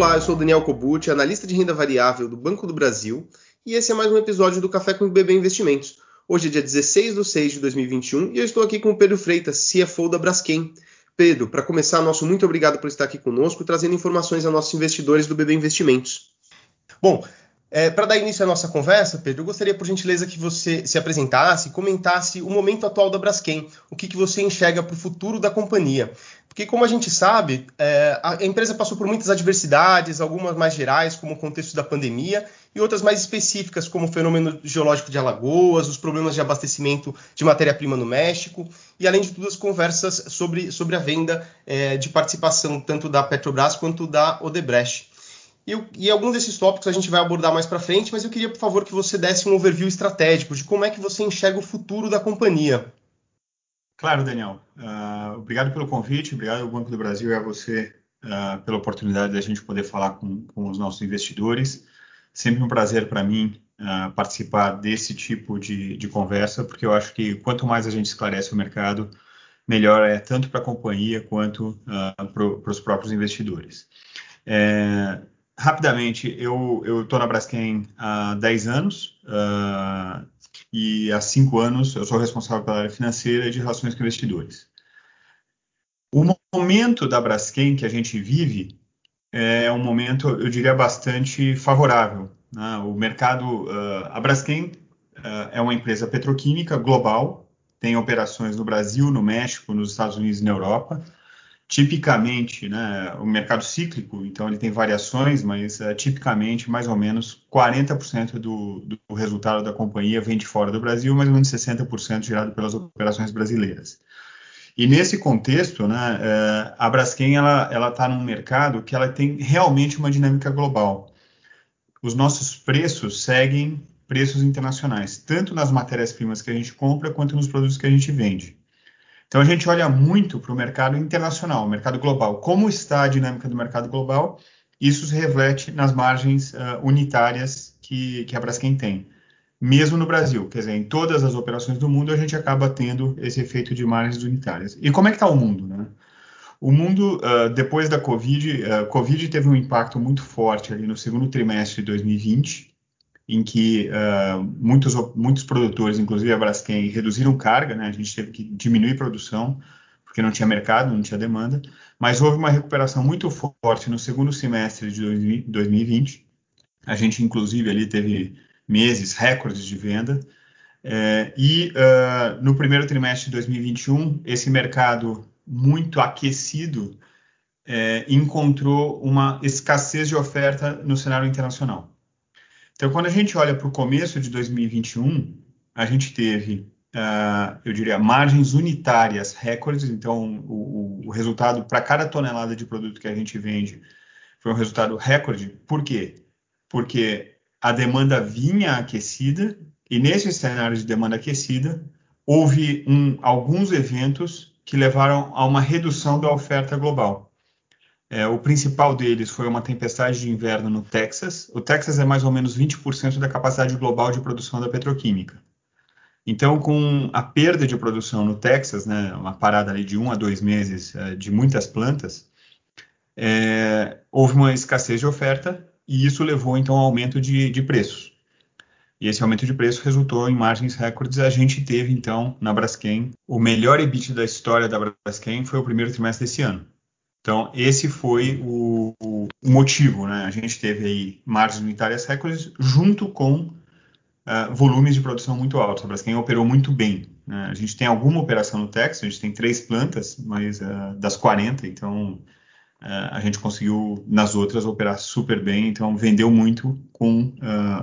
Olá, eu sou Daniel Cobucci, analista de renda variável do Banco do Brasil, e esse é mais um episódio do Café com o BB Investimentos. Hoje é dia 16 de 6 de 2021 e eu estou aqui com o Pedro Freitas, CFO da Braskem. Pedro, para começar, nosso muito obrigado por estar aqui conosco, trazendo informações a nossos investidores do BB Investimentos. Bom, é, para dar início à nossa conversa, Pedro, eu gostaria, por gentileza, que você se apresentasse, comentasse o momento atual da Braskem, o que, que você enxerga para o futuro da companhia. Porque, como a gente sabe, é, a empresa passou por muitas adversidades, algumas mais gerais, como o contexto da pandemia, e outras mais específicas, como o fenômeno geológico de Alagoas, os problemas de abastecimento de matéria-prima no México, e, além de tudo, as conversas sobre, sobre a venda é, de participação tanto da Petrobras quanto da Odebrecht. E, e alguns desses tópicos a gente vai abordar mais para frente, mas eu queria, por favor, que você desse um overview estratégico de como é que você enxerga o futuro da companhia. Claro, Daniel. Uh, obrigado pelo convite, obrigado ao Banco do Brasil e a você uh, pela oportunidade de a gente poder falar com, com os nossos investidores. Sempre um prazer para mim uh, participar desse tipo de, de, conversa, porque eu acho que quanto mais a gente esclarece o mercado, melhor é tanto para a companhia quanto para os próprios investidores. É, rapidamente, eu estou na Braskem há 10 anos uh, e há 5 anos eu sou responsável pela área financeira e de relações com investidores. O momento da Braskem que a gente vive é um momento, eu diria, bastante favorável. Né? O mercado, uh, a Braskem uh, é uma empresa petroquímica global, tem operações no Brasil, no México, nos Estados Unidos e na Europa tipicamente, né, o mercado cíclico, então ele tem variações, mas é, tipicamente mais ou menos 40% do, do resultado da companhia vem de fora do Brasil, mais ou menos 60% gerado pelas operações brasileiras. E nesse contexto, né, é, a Braskem ela está num mercado que ela tem realmente uma dinâmica global. Os nossos preços seguem preços internacionais, tanto nas matérias-primas que a gente compra quanto nos produtos que a gente vende. Então a gente olha muito para o mercado internacional, o mercado global. Como está a dinâmica do mercado global? Isso se reflete nas margens uh, unitárias que, que a Braskem tem. Mesmo no Brasil, quer dizer, em todas as operações do mundo, a gente acaba tendo esse efeito de margens unitárias. E como é que está o mundo? Né? O mundo, uh, depois da Covid, uh, Covid teve um impacto muito forte ali no segundo trimestre de 2020, em que uh, muitos, muitos produtores, inclusive a Braskem, reduziram carga, né? a gente teve que diminuir produção, porque não tinha mercado, não tinha demanda, mas houve uma recuperação muito forte no segundo semestre de 2020. A gente, inclusive, ali teve meses recordes de venda. É, e uh, no primeiro trimestre de 2021, esse mercado muito aquecido é, encontrou uma escassez de oferta no cenário internacional. Então, quando a gente olha para o começo de 2021, a gente teve, uh, eu diria, margens unitárias recordes. Então, o, o resultado para cada tonelada de produto que a gente vende foi um resultado recorde. Por quê? Porque a demanda vinha aquecida e nesse cenário de demanda aquecida houve um, alguns eventos que levaram a uma redução da oferta global. É, o principal deles foi uma tempestade de inverno no Texas. O Texas é mais ou menos 20% da capacidade global de produção da petroquímica. Então, com a perda de produção no Texas, né, uma parada ali de um a dois meses é, de muitas plantas, é, houve uma escassez de oferta e isso levou então ao aumento de, de preços. E esse aumento de preço resultou em margens recordes. A gente teve então na Braskem o melhor EBIT da história da Braskem foi o primeiro trimestre desse ano. Então, esse foi o, o, motivo, né? A gente teve aí margens unitárias recordes junto com uh, volumes de produção muito altos. A Braskem operou muito bem. Né? A gente tem alguma operação no Texas, a gente tem três plantas, mas uh, das 40, então uh, a gente conseguiu nas outras operar super bem, então vendeu muito com,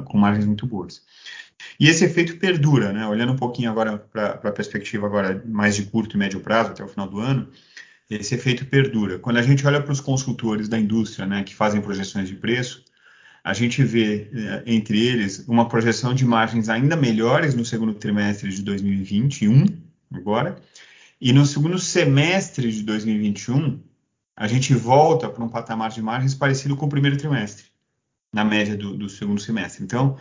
com margens muito boas. E esse efeito perdura, né? Olhando um pouquinho agora para a perspectiva agora mais de curto e médio prazo, até o final do ano, esse efeito perdura. Quando a gente olha para os consultores da indústria, né, que fazem projeções de preço, a gente vê eh, entre eles uma projeção de margens ainda melhores no segundo trimestre de 2021, agora, e no segundo semestre de 2021, a gente volta para um patamar de margens parecido com o primeiro trimestre, na média do, do segundo semestre. Então,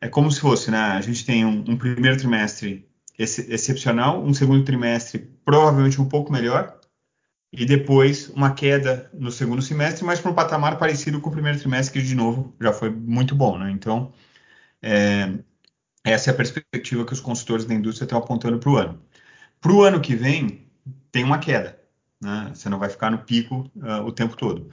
é como se fosse, né, a gente tem um, um primeiro trimestre ex excepcional, um segundo trimestre provavelmente um pouco melhor, e depois uma queda no segundo semestre, mas para um patamar parecido com o primeiro trimestre, que de novo já foi muito bom. Né? Então, é, essa é a perspectiva que os consultores da indústria estão apontando para o ano. Para o ano que vem, tem uma queda. Né? Você não vai ficar no pico uh, o tempo todo.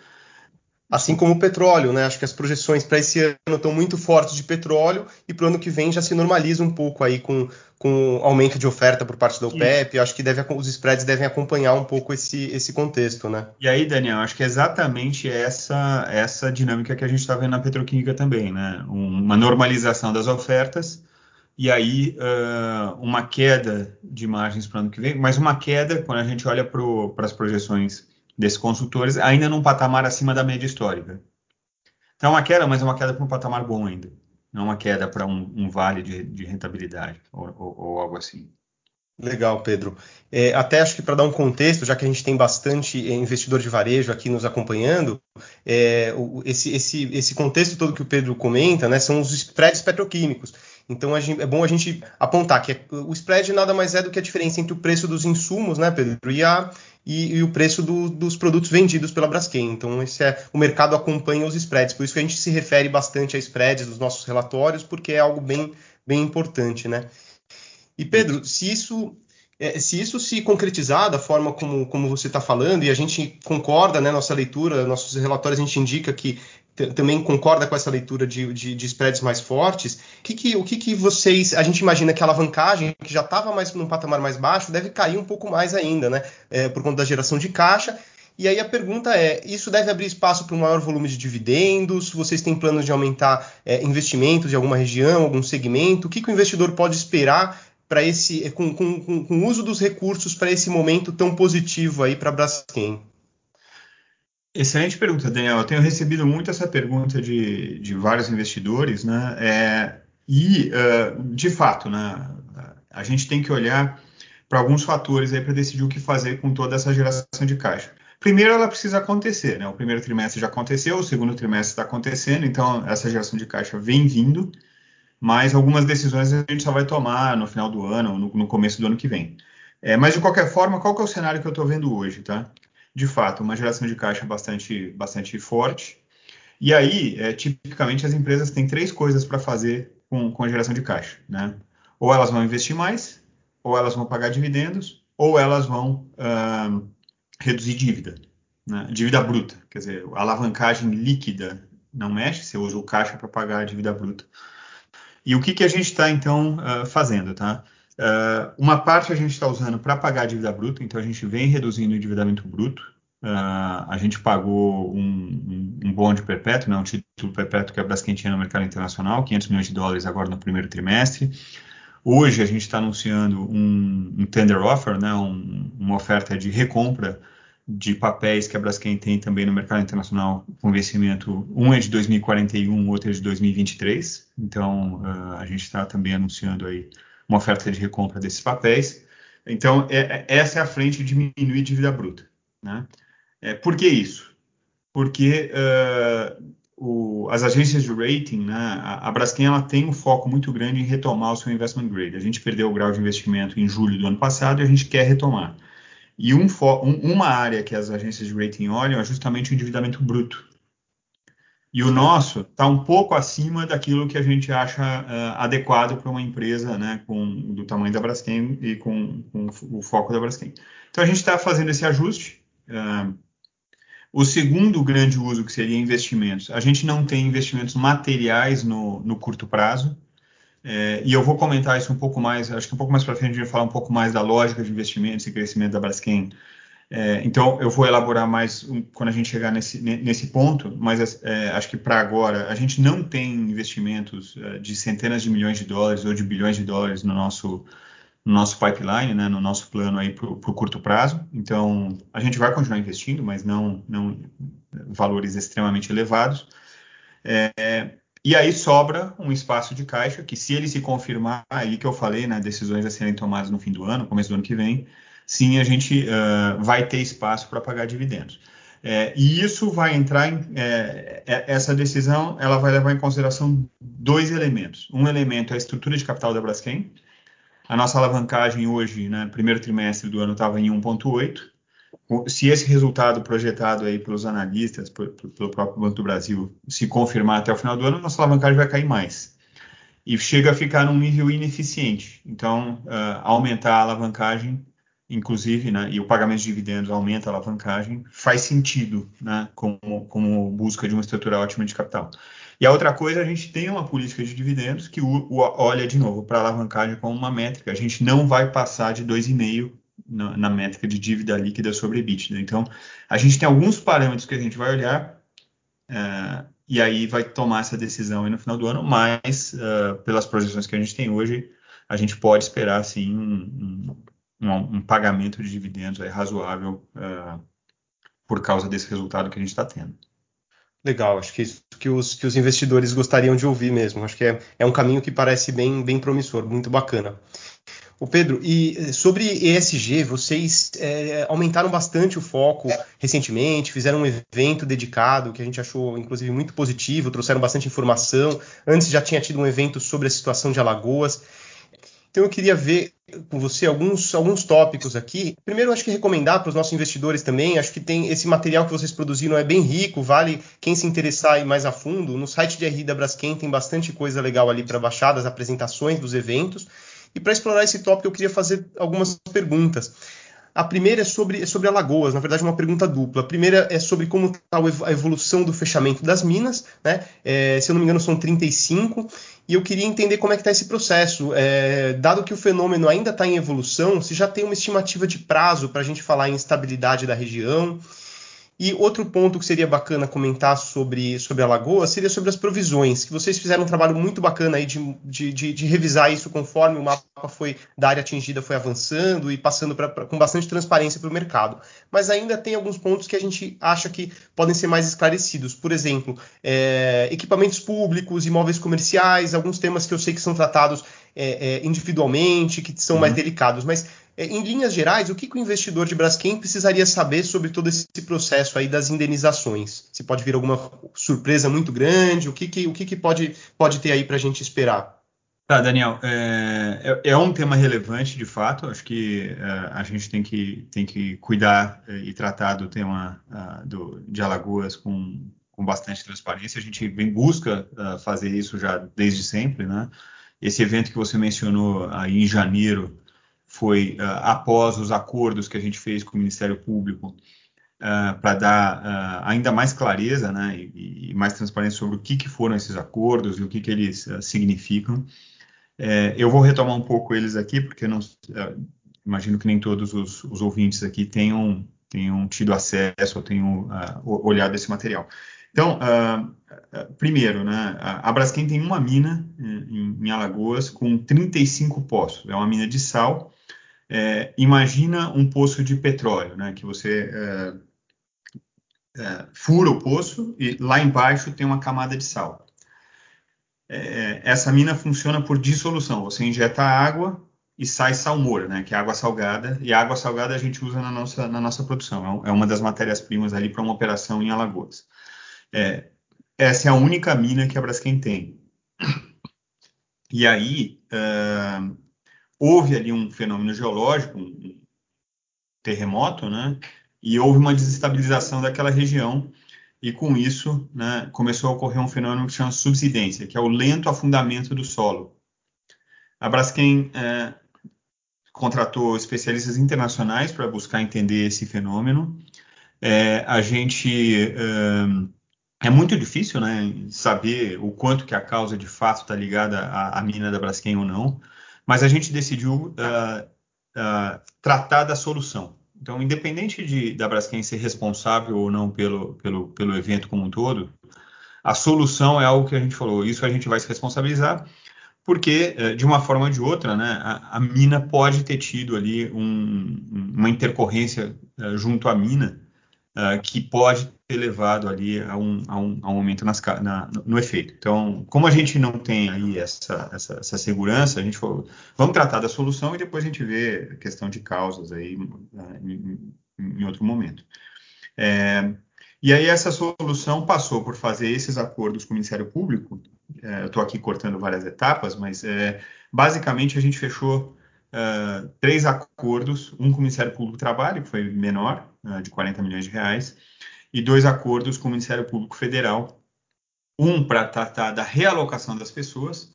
Assim como o petróleo, né? Acho que as projeções para esse ano estão muito fortes de petróleo e para o ano que vem já se normaliza um pouco aí com, com aumento de oferta por parte da OPEP. Acho que deve, os spreads devem acompanhar um pouco esse, esse contexto, né? E aí, Daniel, acho que é exatamente essa, essa dinâmica que a gente está vendo na petroquímica também, né? Uma normalização das ofertas e aí uh, uma queda de margens para o ano que vem, mas uma queda, quando a gente olha para as projeções desses consultores, ainda num patamar acima da média histórica. Então, uma queda, mas é uma queda para um patamar bom ainda. Não uma queda para um, um, vale de, de rentabilidade ou, ou, ou, algo assim. Legal, Pedro. É, até acho que para dar um contexto, já que a gente tem bastante é, investidor de varejo aqui nos acompanhando, é, esse, esse, esse contexto todo que o Pedro comenta né, são os spreads petroquímicos. Então gente, é bom a gente apontar que o spread nada mais é do que a diferença entre o preço dos insumos, né, Pedro, e, a, e, e o preço do, dos produtos vendidos pela Braskem. Então esse é o mercado acompanha os spreads, por isso que a gente se refere bastante a spreads dos nossos relatórios, porque é algo bem, bem importante, né? E Pedro, se isso é, se isso se concretizar da forma como, como você está falando, e a gente concorda, né, nossa leitura, nossos relatórios, a gente indica que também concorda com essa leitura de, de, de spreads mais fortes. Que que, o que, que vocês. A gente imagina que a alavancagem, que já estava mais num patamar mais baixo, deve cair um pouco mais ainda, né? É, por conta da geração de caixa. E aí a pergunta é: isso deve abrir espaço para um maior volume de dividendos? Vocês têm planos de aumentar é, investimentos em alguma região, algum segmento? O que, que o investidor pode esperar para esse com, com, com, o uso dos recursos para esse momento tão positivo aí para a Braskem? Excelente pergunta, Daniel. Eu tenho recebido muito essa pergunta de, de vários investidores, né? É, e, uh, de fato, né, a gente tem que olhar para alguns fatores aí para decidir o que fazer com toda essa geração de caixa. Primeiro, ela precisa acontecer, né? O primeiro trimestre já aconteceu, o segundo trimestre está acontecendo, então essa geração de caixa vem vindo, mas algumas decisões a gente só vai tomar no final do ano, no, no começo do ano que vem. É, mas de qualquer forma, qual que é o cenário que eu estou vendo hoje, tá? De fato, uma geração de caixa bastante, bastante forte. E aí, é, tipicamente, as empresas têm três coisas para fazer com, com a geração de caixa. Né? Ou elas vão investir mais, ou elas vão pagar dividendos, ou elas vão uh, reduzir dívida. Né? Dívida bruta, quer dizer, a alavancagem líquida não mexe, você usa o caixa para pagar a dívida bruta. E o que, que a gente está, então, uh, fazendo? Tá? Uh, uma parte a gente está usando para pagar a dívida bruta, então a gente vem reduzindo o endividamento bruto. Uh, a gente pagou um, um, bonde perpétuo, né, um título perpétuo que a Braskem tinha no mercado internacional, 500 milhões de dólares agora no primeiro trimestre. Hoje a gente está anunciando um, um, tender offer, né, uma oferta de recompra de papéis que a Braskem tem também no mercado internacional com vencimento. Um é de 2041, outro é de 2023. Então uh, a gente está também anunciando aí uma oferta de recompra desses papéis. Então, é, é, essa é a frente de diminuir dívida bruta. Né? É, por que isso? Porque uh, o, as agências de rating, né, a, a Braskem ela tem um foco muito grande em retomar o seu investment grade. A gente perdeu o grau de investimento em julho do ano passado e a gente quer retomar. E um, um, uma área que as agências de rating olham é justamente o endividamento bruto. E o nosso está um pouco acima daquilo que a gente acha uh, adequado para uma empresa né, com, do tamanho da Braskem e com, com o foco da Braskem. Então a gente está fazendo esse ajuste. Uh, o segundo grande uso, que seria investimentos, a gente não tem investimentos materiais no, no curto prazo. É, e eu vou comentar isso um pouco mais, acho que um pouco mais para frente a gente vai falar um pouco mais da lógica de investimentos e crescimento da Braskem é, então, eu vou elaborar mais um, quando a gente chegar nesse, nesse ponto, mas é, acho que para agora a gente não tem investimentos é, de centenas de milhões de dólares ou de bilhões de dólares no nosso, no nosso pipeline, né, no nosso plano aí para o curto prazo. Então, a gente vai continuar investindo, mas não, não valores extremamente elevados. É, e aí sobra um espaço de caixa que, se ele se confirmar, aí que eu falei, né, decisões a serem tomadas no fim do ano, começo do ano que vem, sim a gente uh, vai ter espaço para pagar dividendos. É, e isso vai entrar em é, essa decisão, ela vai levar em consideração dois elementos. Um elemento é a estrutura de capital da Braskem. A nossa alavancagem hoje, né, primeiro trimestre do ano, estava em 1,8. se esse resultado projetado aí pelos analistas, por, pelo próprio Banco do Brasil, se confirmar até o final do ano, nossa alavancagem vai cair mais. E chega a ficar num nível ineficiente. Então, uh, aumentar a alavancagem, inclusive, né, e o pagamento de dividendos aumenta a alavancagem, faz sentido, né, como, como busca de uma estrutura ótima de capital. E a outra coisa, a gente tem uma política de dividendos que o, o, olha de novo para a alavancagem como uma métrica. A gente não vai passar de 2,5 na, na, métrica de dívida líquida sobre EBITDA. Então, a gente tem alguns parâmetros que a gente vai olhar uh, e aí vai tomar essa decisão no final do ano, mas uh, pelas projeções que a gente tem hoje, a gente pode esperar sim um, um, um pagamento de dividendos razoável uh, por causa desse resultado que a gente está tendo. Legal, acho que isso que os, que os investidores gostariam de ouvir mesmo. Acho que é, é um caminho que parece bem, bem promissor, muito bacana. O Pedro, e eh, sobre ESG, vocês é, aumentaram bastante o foco recentemente, fizeram um evento dedicado que a gente achou, inclusive, muito positivo, trouxeram bastante informação. Antes já tinha tido um evento sobre a situação de Alagoas. Então eu queria ver com você alguns, alguns tópicos aqui. Primeiro, acho que recomendar para os nossos investidores também. Acho que tem esse material que vocês produziram é bem rico, vale quem se interessar mais a fundo. No site de RI da Braskem tem bastante coisa legal ali para baixar, das apresentações dos eventos. E para explorar esse tópico, eu queria fazer algumas perguntas. A primeira é sobre, é sobre Alagoas, na verdade, uma pergunta dupla. A primeira é sobre como está a evolução do fechamento das minas, né? É, se eu não me engano, são 35, e eu queria entender como é que está esse processo. É, dado que o fenômeno ainda está em evolução, se já tem uma estimativa de prazo para a gente falar em estabilidade da região, e outro ponto que seria bacana comentar sobre, sobre a Lagoa seria sobre as provisões, que vocês fizeram um trabalho muito bacana aí de, de, de, de revisar isso conforme o mapa foi da área atingida foi avançando e passando pra, pra com bastante transparência para o mercado. Mas ainda tem alguns pontos que a gente acha que podem ser mais esclarecidos. Por exemplo, é, equipamentos públicos, imóveis comerciais, alguns temas que eu sei que são tratados é, é, individualmente, que são uhum. mais delicados. Mas é, em linhas gerais, o que, que o investidor de Braskem precisaria saber sobre todo esse processo aí das indenizações? Se pode vir alguma surpresa muito grande, o que, que, o que, que pode, pode ter aí para a gente esperar? Tá, Daniel, é, é, é, um tema relevante de fato. Acho que é, a gente tem que, tem que cuidar é, e tratar do tema uh, do, de Alagoas com, com bastante transparência. A gente vem busca uh, fazer isso já desde sempre, né? Esse evento que você mencionou aí em janeiro foi uh, após os acordos que a gente fez com o Ministério Público uh, ah, para dar uh, ainda mais clareza né, e, e, mais transparência sobre o que, que foram esses acordos e o que, que eles significam. É, eu vou retomar um pouco eles aqui, porque não, imagino que nem todos os, os, ouvintes aqui tenham, tenham tido acesso ou tenham olhado esse material. Então, primeiro, né, a Braskem tem uma mina em, em Alagoas com 35 poços. É uma mina de sal é, imagina um poço de petróleo, né, que você é, é, fura o poço e lá embaixo tem uma camada de sal. É, essa mina funciona por dissolução. Você injeta água e sai salmoura, né, que é água salgada. E a água salgada a gente usa na nossa, na nossa produção. É, é uma das matérias-primas ali para uma operação em Alagoas. É, essa é a única mina que a Braskem tem. E aí, uh, houve ali um fenômeno geológico, um terremoto, né? E houve uma desestabilização daquela região e com isso, né, começou a ocorrer um fenômeno que chama subsidência, que é o lento afundamento do solo. A Braskem é, contratou especialistas internacionais para buscar entender esse fenômeno. É, a gente é, é, muito difícil, né, saber o quanto que a causa de fato está ligada à, à mina da Braskem ou não mas a gente decidiu uh, uh, tratar da solução. Então, independente de, da Braskem ser responsável ou não pelo, pelo, pelo evento como um todo, a solução é algo que a gente falou, isso a gente vai se responsabilizar, porque, eh, de uma forma ou de outra, né, a, a mina pode ter tido ali um, uma intercorrência uh, junto à mina, uh, que pode ter levado ali a um, a um, a um aumento nas, na, no efeito. Então, como a gente não tem aí essa, essa, essa, segurança, a gente falou, vamos tratar da solução e depois a gente vê a questão de causas aí uh, em, em, outro momento. É, e aí essa solução passou por fazer esses acordos com o Ministério Público. É, eu estou aqui cortando várias etapas, mas é, basicamente a gente fechou uh, três acordos, um com o Ministério Público do Trabalho, que foi menor, uh, de 40 milhões de reais, e dois acordos com o Ministério Público Federal, um para tratar da realocação das pessoas.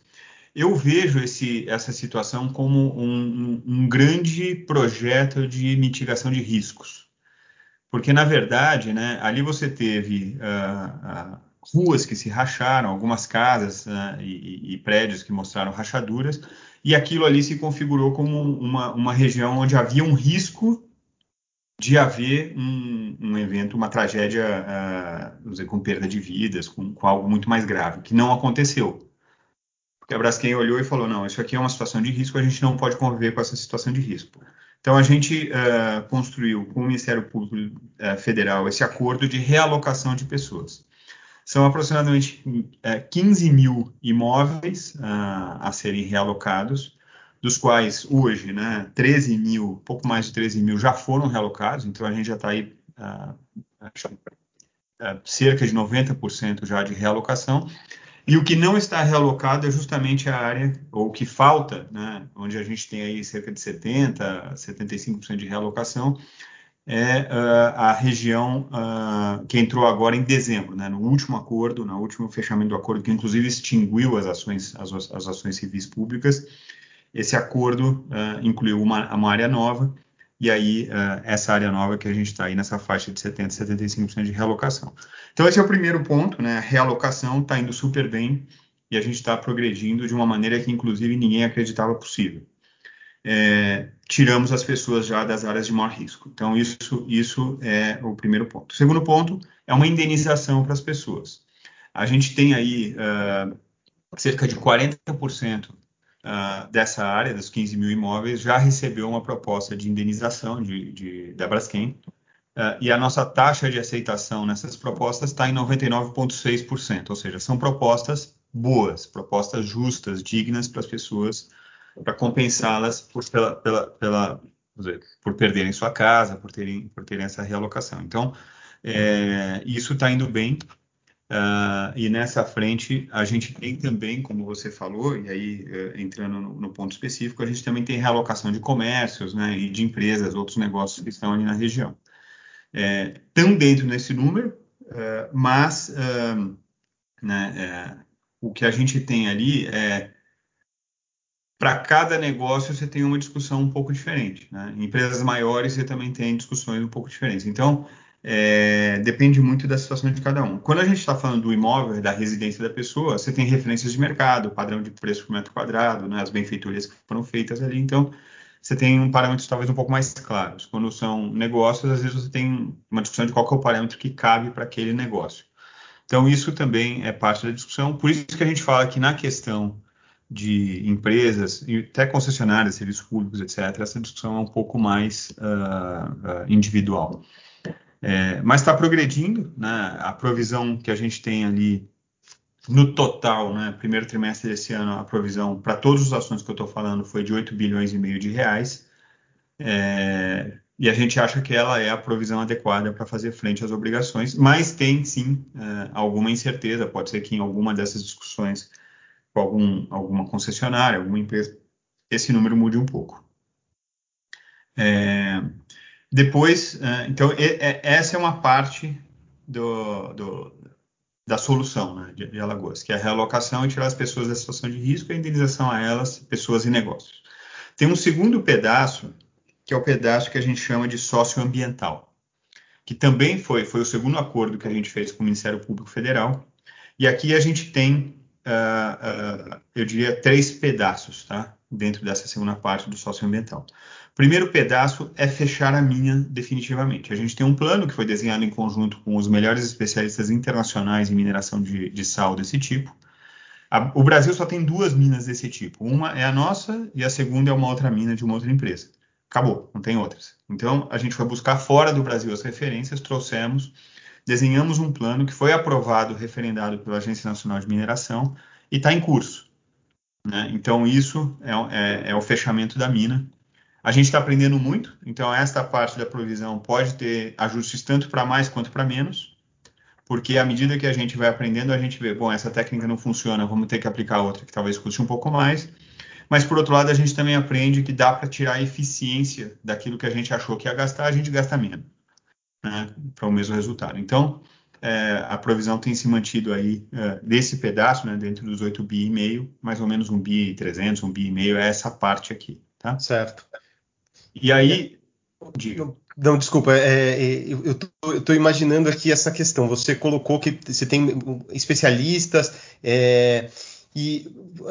Eu vejo esse, essa situação como um, um, um grande projeto de mitigação de riscos, porque na verdade, né, ali você teve uh, ruas que se racharam, algumas casas uh, e, e, prédios que mostraram rachaduras, e aquilo ali se configurou como uma, uma região onde havia um risco de haver um, um evento, uma tragédia, uh, dizer, com perda de vidas, com, com, algo muito mais grave, que não aconteceu. Porque a Braskem olhou e falou, não, isso aqui é uma situação de risco, a gente não pode conviver com essa situação de risco. Então, a gente uh, construiu com o Ministério Público uh, Federal esse acordo de realocação de pessoas. São aproximadamente 15 mil imóveis a serem realocados, dos quais hoje, né, 13 mil, pouco mais de 13 mil já foram realocados, então a gente já está aí uh, uh, cerca de 90% já de realocação. E o que não está realocado é justamente a área, ou o que falta, né, onde a gente tem aí cerca de 70%, 75% de realocação, é uh, a região uh, que entrou agora em dezembro, né, no último acordo, no último fechamento do acordo, que inclusive extinguiu as ações, as, as ações civis públicas, esse acordo uh, incluiu uma, uma, área nova, e aí essa área nova que a gente está aí nessa faixa de 70%, 75% de realocação. Então esse é o primeiro ponto, né? A realocação está indo super bem e a gente está progredindo de uma maneira que inclusive ninguém acreditava possível. É, tiramos as pessoas já das áreas de maior risco. Então isso, isso é o primeiro ponto. O segundo ponto é uma indenização para as pessoas. A gente tem aí uh, cerca de 40% uh, dessa área, dos 15 mil imóveis, já recebeu uma proposta de indenização de, de, da Braskem, uh, e a nossa taxa de aceitação nessas propostas está em 99,6%, ou seja, são propostas boas, propostas justas, dignas para as pessoas, para compensá-las por, pela, pela, pela, por perderem sua casa, por terem, por terem essa realocação. Então, é, isso está indo bem. Uh, e nessa frente, a gente tem também, como você falou, e aí uh, entrando no, no, ponto específico, a gente também tem realocação de comércios né, e de empresas, outros negócios que estão ali na região. É, estão dentro desse número, uh, mas né, é, o que a gente tem ali é para cada negócio você tem uma discussão um pouco diferente. Né? Em empresas maiores você também tem discussões um pouco diferentes. Então, é, depende muito da situação de cada um. Quando a gente está falando do imóvel, da residência da pessoa, você tem referências de mercado, padrão de preço por metro quadrado, né, as benfeitorias que foram feitas ali. Então, você tem um parâmetros talvez um pouco mais claros. Quando são negócios, às vezes você tem uma discussão de qual é o parâmetro que cabe para aquele negócio. Então, isso também é parte da discussão. Por isso que a gente fala que na questão de empresas, e até concessionárias, serviços públicos, etc., essa discussão é um pouco mais uh, uh, individual. É, mas está progredindo, né? A provisão que a gente tem ali no total, né, primeiro trimestre desse ano, a provisão para todos os assuntos que eu estou falando foi de 8 bilhões e meio de reais. É, e a gente acha que ela é a provisão adequada para fazer frente às obrigações, mas tem sim é, alguma incerteza. Pode ser que em alguma dessas discussões com algum, alguma concessionária, alguma empresa, esse número mude um pouco. É, depois, uh, então, e, essa é uma parte do, do, da solução né, de, de, Alagoas, que é a realocação e tirar as pessoas da situação de risco e a indenização a elas, pessoas e negócios. Tem um segundo pedaço, que é o pedaço que a gente chama de socioambiental, que também foi, foi o segundo acordo que a gente fez com o Ministério Público Federal. E aqui a gente tem, uh, eu diria, três pedaços, tá? Dentro dessa segunda parte do socioambiental. Primeiro pedaço é fechar a mina definitivamente. A gente tem um plano que foi desenhado em conjunto com os melhores especialistas internacionais em mineração de, de sal desse tipo. A, o Brasil só tem duas minas desse tipo. Uma é a nossa e a segunda é uma outra mina de uma outra empresa. Acabou, não tem outras. Então, a gente foi buscar fora do Brasil as referências, trouxemos, desenhamos um plano que foi aprovado, referendado pela Agência Nacional de Mineração e está em curso. Né? Então, isso é, é, é o fechamento da mina a gente está aprendendo muito, então esta parte da provisão pode ter ajustes tanto para mais quanto para menos, porque à medida que a gente vai aprendendo, a gente vê, bom, essa técnica não funciona, vamos ter que aplicar outra que talvez custe um pouco mais. mas por outro lado a gente também aprende que dá para tirar a eficiência daquilo que a gente achou que ia gastar, a gente gasta menos, né, para o mesmo resultado. Então, é, a provisão tem se mantido aí é, desse pedaço, né, dentro dos 8 bi e meio, mais ou menos um bi e 300, um bi e meio, é essa parte aqui, tá? Certo. E aí. Não, desculpa, é, é eu estou imaginando aqui essa questão. Você colocou que você tem especialistas é, e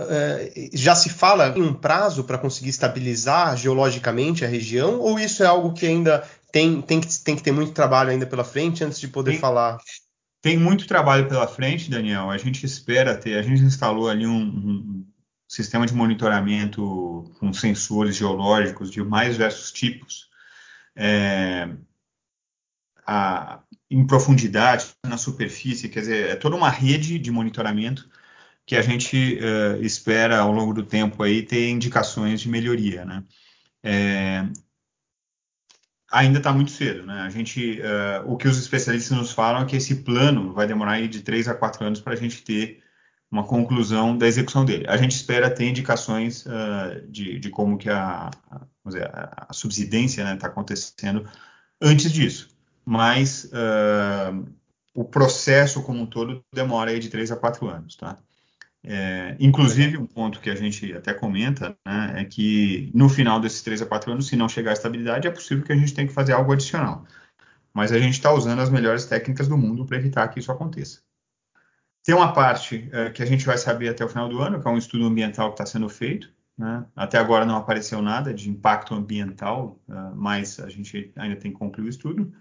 é, já se fala em um prazo para conseguir estabilizar geologicamente a região, ou isso é algo que ainda tem, tem, que, tem que ter muito trabalho ainda pela frente antes de poder tem, falar? Tem muito trabalho pela frente, Daniel. A gente espera ter, a gente instalou ali um, um sistema de monitoramento com sensores geológicos de mais diversos tipos. É, a, em profundidade, na superfície, quer dizer, é toda uma rede de monitoramento que a gente uh, espera ao longo do tempo aí ter indicações de melhoria, né? É, ainda está muito cedo, né? A gente, uh, o que os especialistas nos falam é que esse plano vai demorar aí de três a quatro anos para a gente ter uma conclusão da execução dele. A gente espera ter indicações uh, de, de, como que a, dizer, a, subsidência está né, tá acontecendo antes disso, mas o processo como um todo demora aí de três a quatro anos, tá? É, inclusive, um ponto que a gente até comenta né, é que no final desses três a quatro anos, se não chegar à estabilidade, é possível que a gente tenha que fazer algo adicional. Mas a gente está usando as melhores técnicas do mundo para evitar que isso aconteça. Tem uma parte é, que a gente vai saber até o final do ano, que é um estudo ambiental que está sendo feito. Né? Até agora não apareceu nada de impacto ambiental, uh, mas a gente ainda tem que concluir o estudo.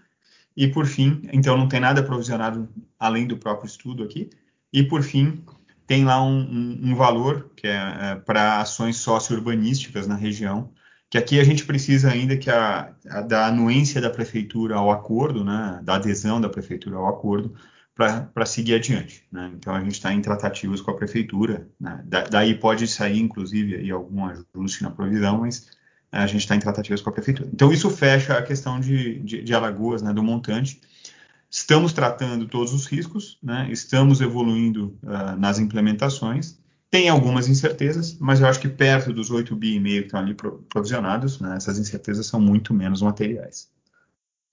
E por fim, então não tem nada provisionado além do próprio estudo aqui. E por fim, tem lá um, um, um valor que é, é para ações socio-urbanísticas na região, que aqui a gente precisa ainda que a, a, da anuência da prefeitura ao acordo, né, da adesão da prefeitura ao acordo, para seguir adiante. Né? Então a gente está em tratativas com a prefeitura, né? da, daí pode sair inclusive aí, algum ajuste na provisão, mas a gente está em tratativas com a prefeitura. Então isso fecha a questão de, de, de Alagoas, né, do montante. Estamos tratando todos os riscos, né? estamos evoluindo uh, nas implementações. Tem algumas incertezas, mas eu acho que perto dos 8 bi e meio que estão ali provisionados, né? essas incertezas são muito menos materiais.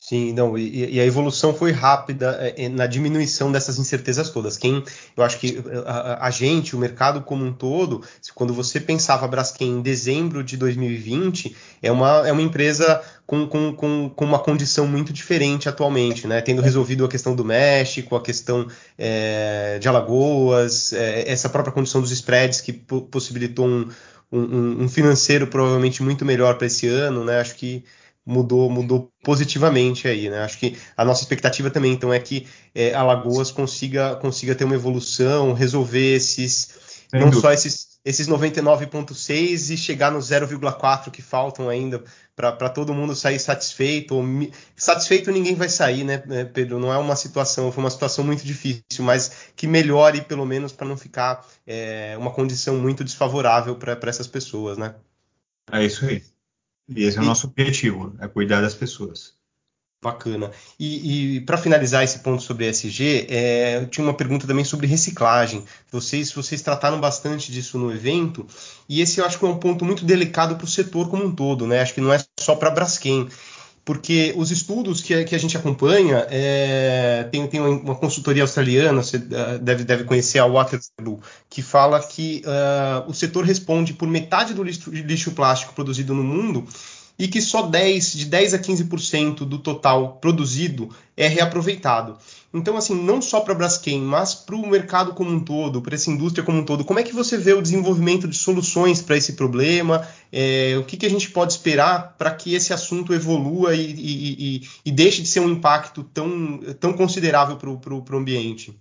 Sim, não, e, e, a evolução foi rápida é, é, na diminuição dessas incertezas todas. Quem, eu acho que a, a, gente, o mercado como um todo, quando você pensava a Braskem em dezembro de 2020, é uma, é uma empresa com, com, com, com uma condição muito diferente atualmente, né? Tendo resolvido a questão do México, a questão é, de Alagoas, é, essa própria condição dos spreads que possibilitou um, um, um financeiro provavelmente muito melhor para esse ano, né? Acho que mudou, mudou positivamente aí, né? Acho que a nossa expectativa também, então, é que é, Alagoas consiga, consiga ter uma evolução, resolver esses, Sem não dúvida. só esses, esses 99,6 e chegar no 0,4 que faltam ainda para todo mundo sair satisfeito. Ou, satisfeito ninguém vai sair, né, né, Pedro? Não é uma situação, foi uma situação muito difícil, mas que melhore pelo menos para não ficar é, uma condição muito desfavorável para essas pessoas, né? É isso aí. E esse é o nosso objetivo, é cuidar das pessoas. Bacana. E, e para finalizar esse ponto sobre ESG, é, eu tinha uma pergunta também sobre reciclagem. Vocês, vocês trataram bastante disso no evento, e esse eu acho que é um ponto muito delicado para o setor como um todo, né? Acho que não é só para a Braskem porque os estudos que, que a gente acompanha, é, tem, tem uma consultoria australiana, você uh, deve, deve conhecer a Waterloo, que fala que uh, o setor responde por metade do lixo, lixo plástico produzido no mundo e que só 10, de 10 a 15% do total produzido é reaproveitado. Então, assim, não só para a Braskem, mas para o mercado como um todo, para essa indústria como um todo, como é que você vê o desenvolvimento de soluções para esse problema? É, o que, que, a gente pode esperar para que esse assunto evolua e, e, e, e, deixe de ser um impacto tão, tão considerável para o ambiente?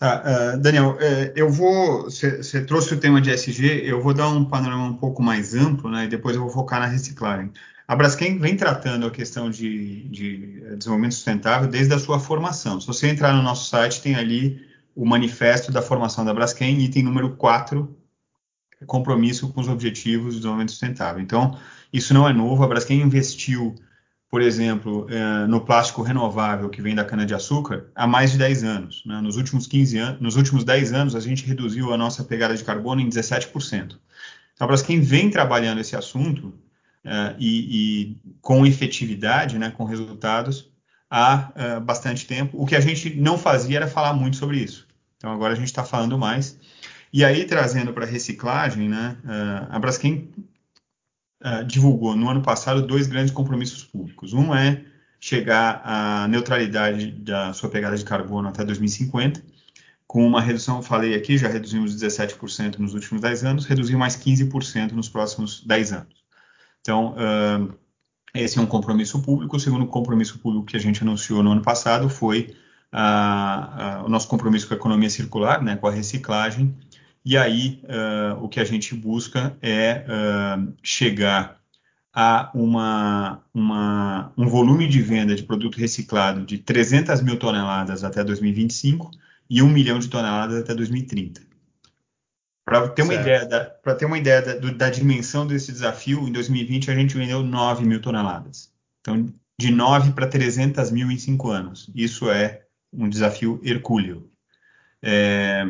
Tá, uh, Daniel, uh, eu vou. Você trouxe o tema de SG, eu vou dar um panorama um pouco mais amplo, né? E depois eu vou focar na reciclagem. A Braskem vem tratando a questão de, de, desenvolvimento sustentável desde a sua formação. Se você entrar no nosso site, tem ali o manifesto da formação da Braskem, item número 4, compromisso com os objetivos de desenvolvimento sustentável. Então, isso não é novo. A Braskem investiu por exemplo, é, no plástico renovável que vem da cana-de-açúcar há mais de 10 anos. Né? Nos últimos 15 anos, nos últimos 10 anos, a gente reduziu a nossa pegada de carbono em 17%. Então, a Braskem vem trabalhando esse assunto uh, e, e, com efetividade, né, com resultados, há uh, bastante tempo. O que a gente não fazia era falar muito sobre isso. Então, agora a gente está falando mais. E aí, trazendo para reciclagem, né, uh, a Braskem divulgou no ano passado dois grandes compromissos públicos. Um é chegar à neutralidade da sua pegada de carbono até 2050, com uma redução, falei aqui, já reduzimos 17% nos últimos 10 anos, reduzir mais 15% nos próximos 10 anos. Então, uh, esse é um compromisso público. O segundo compromisso público que a gente anunciou no ano passado foi uh, uh, o nosso compromisso com a economia circular, né, com a reciclagem. E aí, o que a gente busca é chegar a uma, uma, um volume de venda de produto reciclado de 300 mil toneladas até 2025 e 1 milhão de toneladas até 2030. Para ter, uma ideia da, ter uma ideia da, do, da dimensão desse desafio, em 2020 a gente vendeu 9 mil toneladas. Então, de 9 para 300 mil em 5 anos. Isso é um desafio hercúleo. É,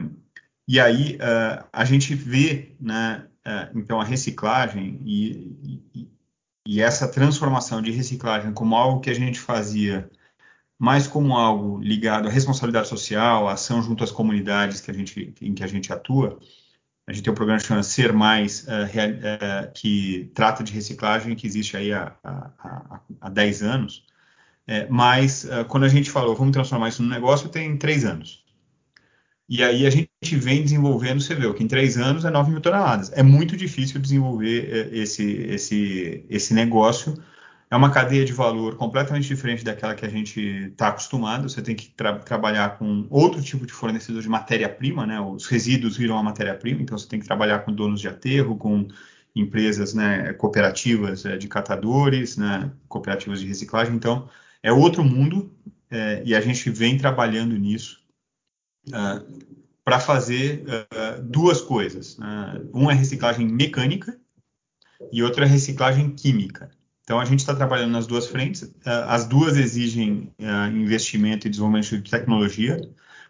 e aí uh, a gente vê, né, uh, então, a reciclagem e, e, e essa transformação de reciclagem como algo que a gente fazia mais como algo ligado à responsabilidade social, à ação junto às comunidades que a gente, em que a gente atua. A gente tem um programa chamado Ser Mais, uh, uh, que trata de reciclagem, que existe aí há, há, há 10 anos. É, mas quando a gente falou, vamos transformar isso num negócio, tem três anos. E aí a gente vem desenvolvendo, você vê, que em três anos é 9 mil toneladas. É muito difícil desenvolver esse, esse, esse negócio. É uma cadeia de valor completamente diferente daquela que a gente está acostumado. Você tem que tra trabalhar com outro tipo de fornecedor de matéria-prima, né? Os resíduos viram a matéria-prima, então você tem que trabalhar com donos de aterro, com empresas né, cooperativas é, de catadores, né, cooperativas de reciclagem. Então, é outro mundo é, e a gente vem trabalhando nisso ah, para fazer uh, duas coisas. Uh, uma é reciclagem mecânica e outra é reciclagem química. Então, a gente está trabalhando nas duas frentes. as duas exigem investimento e desenvolvimento de tecnologia.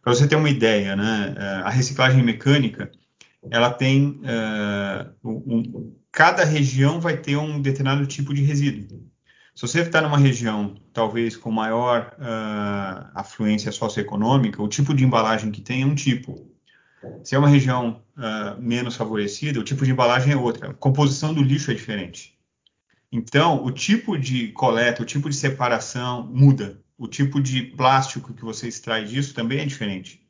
Para você ter uma ideia, né, a reciclagem mecânica, ela tem um, cada região vai ter um determinado tipo de resíduo. Se você está numa região, talvez com maior uh, afluência socioeconômica, o tipo de embalagem que tem é um tipo. Se é uma região uh, menos favorecida, o tipo de embalagem é outra. A composição do lixo é diferente. Então, o tipo de coleta, o tipo de separação muda. O tipo de plástico que você extrai disso também é diferente.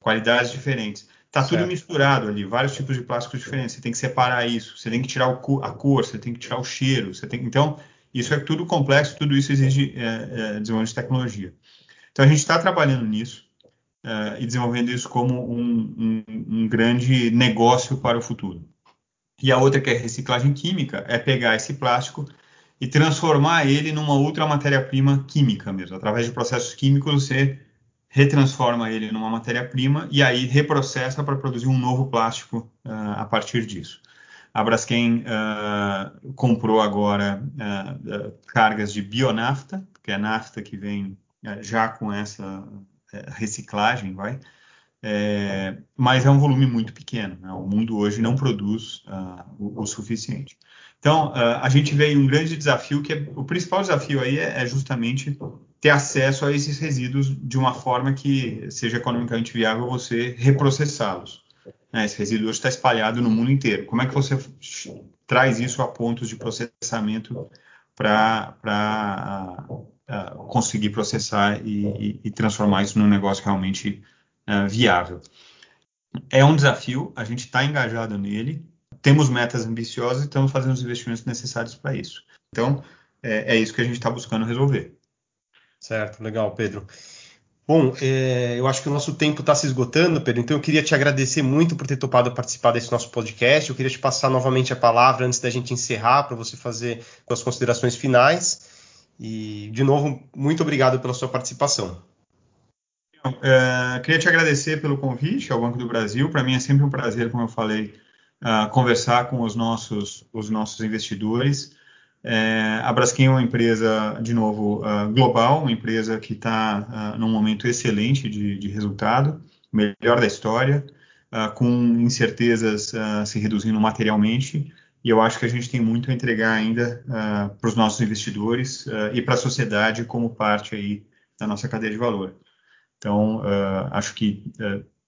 Qualidades diferentes. Está tudo misturado ali, vários tipos de plásticos diferentes. Você tem que separar isso. Você tem que tirar o, a cor, você tem que tirar o cheiro. Tem, então, isso é tudo complexo, tudo isso exige é, é, desenvolvimento de tecnologia. Então, a gente está trabalhando nisso é, e desenvolvendo isso como um, um, um, grande negócio para o futuro. E a outra, que é reciclagem química, é pegar esse plástico e transformar ele numa outra matéria-prima química mesmo. Através de processos químicos, você retransforma ele numa matéria-prima e aí reprocessa para produzir um novo plástico uh, a partir disso. A Braskem uh, comprou agora uh, cargas de bionafta, que é nafta que vem já com essa reciclagem, vai. É, mas é um volume muito pequeno. Né? O mundo hoje não produz o, o, suficiente. Então, a gente vê um grande desafio, que é, o principal desafio aí é, é justamente ter acesso a esses resíduos de uma forma que seja economicamente viável você reprocessá-los. Né? Esse resíduo hoje está espalhado no mundo inteiro. Como é que você traz isso a pontos de processamento para conseguir processar e, e, e, transformar isso num negócio realmente uh, viável? É um desafio, a gente está engajado nele, temos metas ambiciosas e estamos fazendo os investimentos necessários para isso. Então, é, é isso que a gente está buscando resolver. Certo, legal, Pedro. Bom, é, eu acho que o nosso tempo está se esgotando, Pedro, então eu queria te agradecer muito por ter topado participar desse nosso podcast. Eu queria te passar novamente a palavra antes da gente encerrar, para você fazer suas considerações finais. E, de novo, muito obrigado pela sua participação. É, queria te agradecer pelo convite ao Banco do Brasil. Para mim é sempre um prazer, como eu falei, uh, conversar com os nossos, os nossos investidores. É, a Braskem é uma empresa, de novo, uh, global, uma empresa que está uh, num momento excelente de, de resultado, melhor da história. uh, com incertezas se reduzindo materialmente, e eu acho que a gente tem muito a entregar ainda para os nossos investidores e para a sociedade como parte aí da nossa cadeia de valor. Então, acho que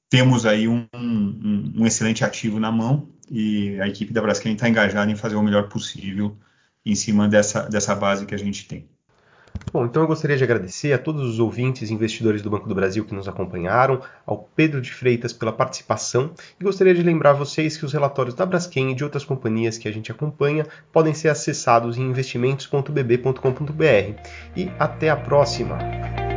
temos aí um, um, um, excelente ativo na mão e a equipe da Braskem está engajada em fazer o melhor possível em cima dessa, dessa base que a gente tem. Bom, então eu gostaria de agradecer a todos os ouvintes e investidores do Banco do Brasil que nos acompanharam, ao Pedro de Freitas pela participação e gostaria de lembrar vocês que os relatórios da Braskem e de outras companhias que a gente acompanha podem ser acessados em investimentos.bb.com.br. E até a próxima!